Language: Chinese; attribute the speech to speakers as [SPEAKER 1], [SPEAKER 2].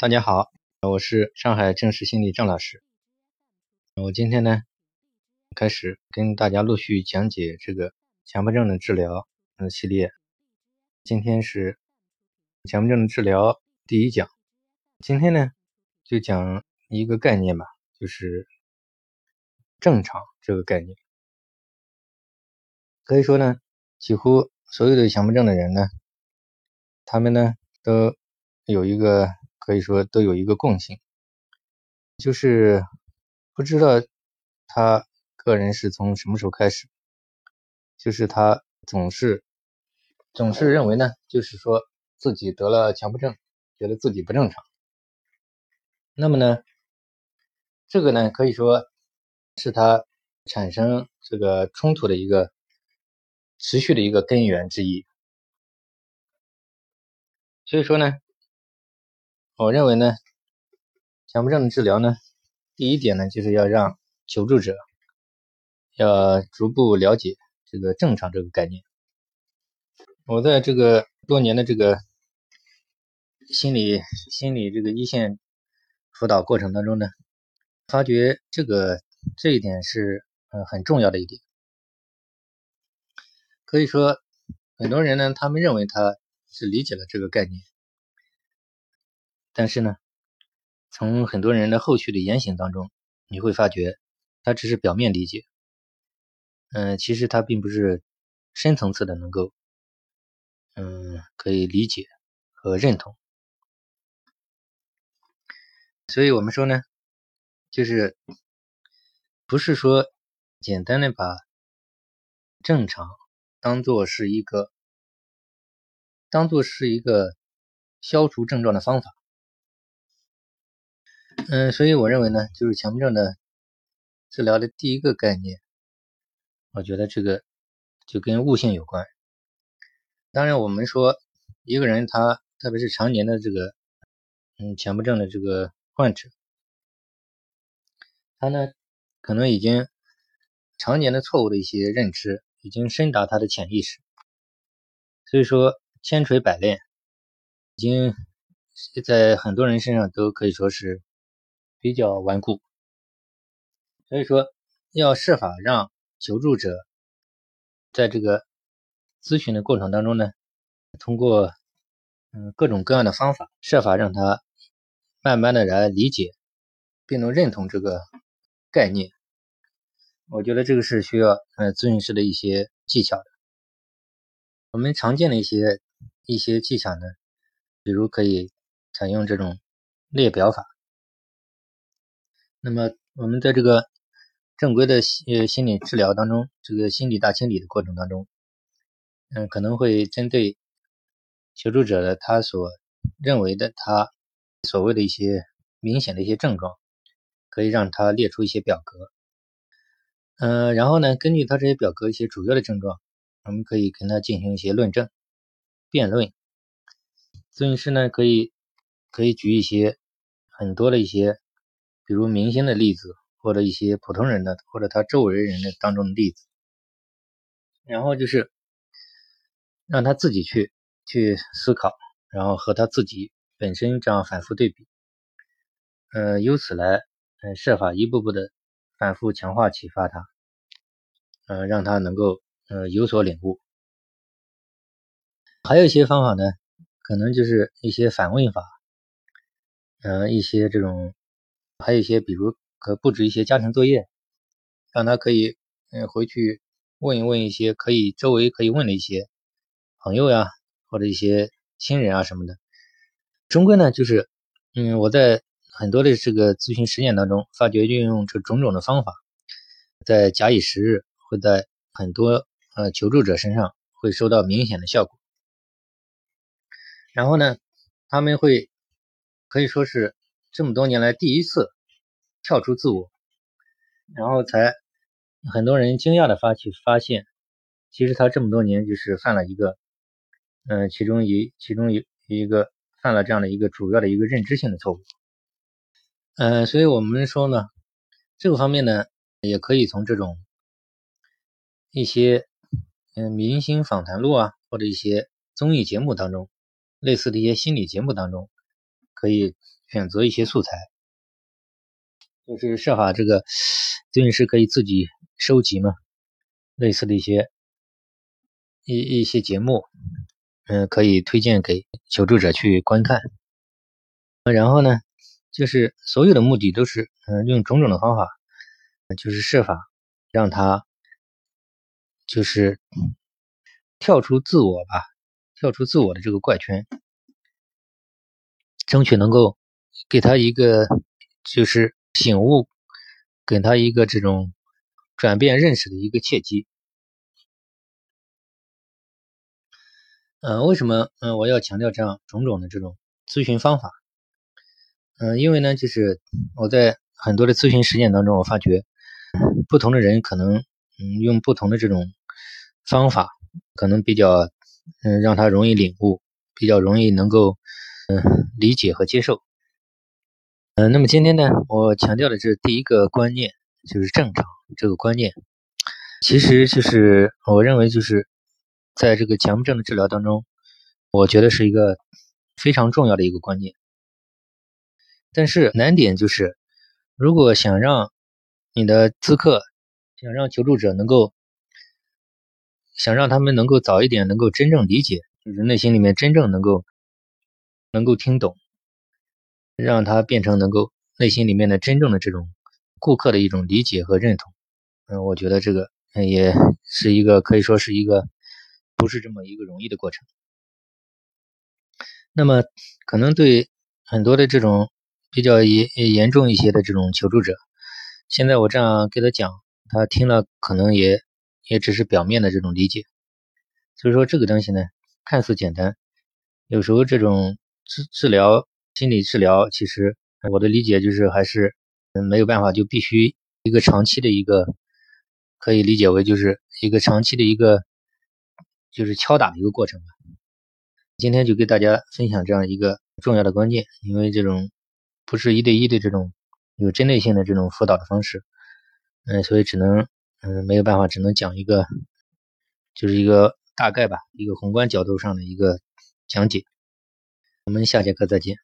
[SPEAKER 1] 大家好，我是上海正视心理郑老师。我今天呢开始跟大家陆续讲解这个强迫症的治疗嗯系列。今天是强迫症的治疗第一讲。今天呢就讲一个概念吧，就是正常这个概念。可以说呢，几乎所有的强迫症的人呢，他们呢都有一个。可以说都有一个共性，就是不知道他个人是从什么时候开始，就是他总是总是认为呢，就是说自己得了强迫症，觉得自己不正常。那么呢，这个呢可以说是他产生这个冲突的一个持续的一个根源之一。所以说呢。我认为呢，强迫症的治疗呢，第一点呢，就是要让求助者要逐步了解这个正常这个概念。我在这个多年的这个心理心理这个一线辅导过程当中呢，发觉这个这一点是呃很重要的一点。可以说，很多人呢，他们认为他是理解了这个概念。但是呢，从很多人的后续的言行当中，你会发觉，他只是表面理解，嗯，其实他并不是深层次的能够，嗯，可以理解和认同。所以我们说呢，就是不是说简单的把正常当做是一个，当做是一个消除症状的方法。嗯，所以我认为呢，就是强迫症的治疗的第一个概念，我觉得这个就跟悟性有关。当然，我们说一个人他特别是常年的这个嗯强迫症的这个患者，他呢可能已经常年的错误的一些认知已经深达他的潜意识，所以说千锤百炼，已经在很多人身上都可以说是。比较顽固，所以说要设法让求助者在这个咨询的过程当中呢，通过嗯各种各样的方法，设法让他慢慢的来理解，并能认同这个概念。我觉得这个是需要呃咨询师的一些技巧的。我们常见的一些一些技巧呢，比如可以采用这种列表法。那么，我们在这个正规的呃心理治疗当中，这个心理大清理的过程当中，嗯，可能会针对求助者的他所认为的他所谓的一些明显的一些症状，可以让他列出一些表格，嗯，然后呢，根据他这些表格一些主要的症状，我们可以跟他进行一些论证、辩论。咨询师呢，可以可以举一些很多的一些。比如明星的例子，或者一些普通人的，或者他周围人的当中的例子，然后就是让他自己去去思考，然后和他自己本身这样反复对比，呃，由此来呃设法一步步的反复强化启发他，呃，让他能够呃有所领悟。还有一些方法呢，可能就是一些反问法，呃，一些这种。还有一些，比如可布置一些家庭作业，让他可以嗯回去问一问一些可以周围可以问的一些朋友呀，或者一些亲人啊什么的。终归呢，就是嗯我在很多的这个咨询实践当中，发觉运用这种种的方法，在假以时日，会在很多呃求助者身上会收到明显的效果。然后呢，他们会可以说是。这么多年来第一次跳出自我，然后才很多人惊讶的发去发现，其实他这么多年就是犯了一个，嗯，其中一其中一一个犯了这样的一个主要的一个认知性的错误，嗯，所以我们说呢，这个方面呢，也可以从这种一些嗯明星访谈录啊，或者一些综艺节目当中，类似的一些心理节目当中，可以。选择一些素材，就是设法这个咨询师可以自己收集嘛，类似的一些一一些节目，嗯，可以推荐给求助者去观看。然后呢，就是所有的目的都是，嗯，用种种的方法，就是设法让他就是跳出自我吧，跳出自我的这个怪圈，争取能够给他一个就是醒悟，给他一个这种转变认识的一个契机。嗯，为什么嗯我要强调这样种种的这种咨询方法？嗯，因为呢，就是我在很多的咨询实践当中，我发觉不同的人可能嗯用不同的这种方法，可能比较嗯让他容易领悟，比较容易能够嗯理解和接受。嗯，那么今天呢，我强调的是第一个观念，就是正常这个观念，其实就是我认为就是在这个强迫症的治疗当中，我觉得是一个非常重要的一个观念。但是难点就是，如果想让你的咨客，想让求助者能够，想让他们能够早一点能够真正理解，就是内心里面真正能够能够听懂，让他变成能够内心里面的真正的这种顾客的一种理解和认同，嗯，我觉得这个嗯也是一个可以说是一个不是这么一个容易的过程。那么可能对很多的这种。比较严严重一些的这种求助者，现在我这样给他讲，他听了可能也也只是表面的这种理解。所以说这个东西呢，看似简单，有时候这种治治疗心理治疗，其实我的理解就是还是嗯没有办法，就必须一个长期的一个可以理解为就是一个长期的一个就是敲打的一个过程吧。今天就给大家分享这样一个重要的关键，因为这种。不是一对一的这种有针对性的这种辅导的方式，嗯，所以只能嗯没有办法，只能讲一个，就是一个大概吧，一个宏观角度上的一个讲解。我们下节课再见。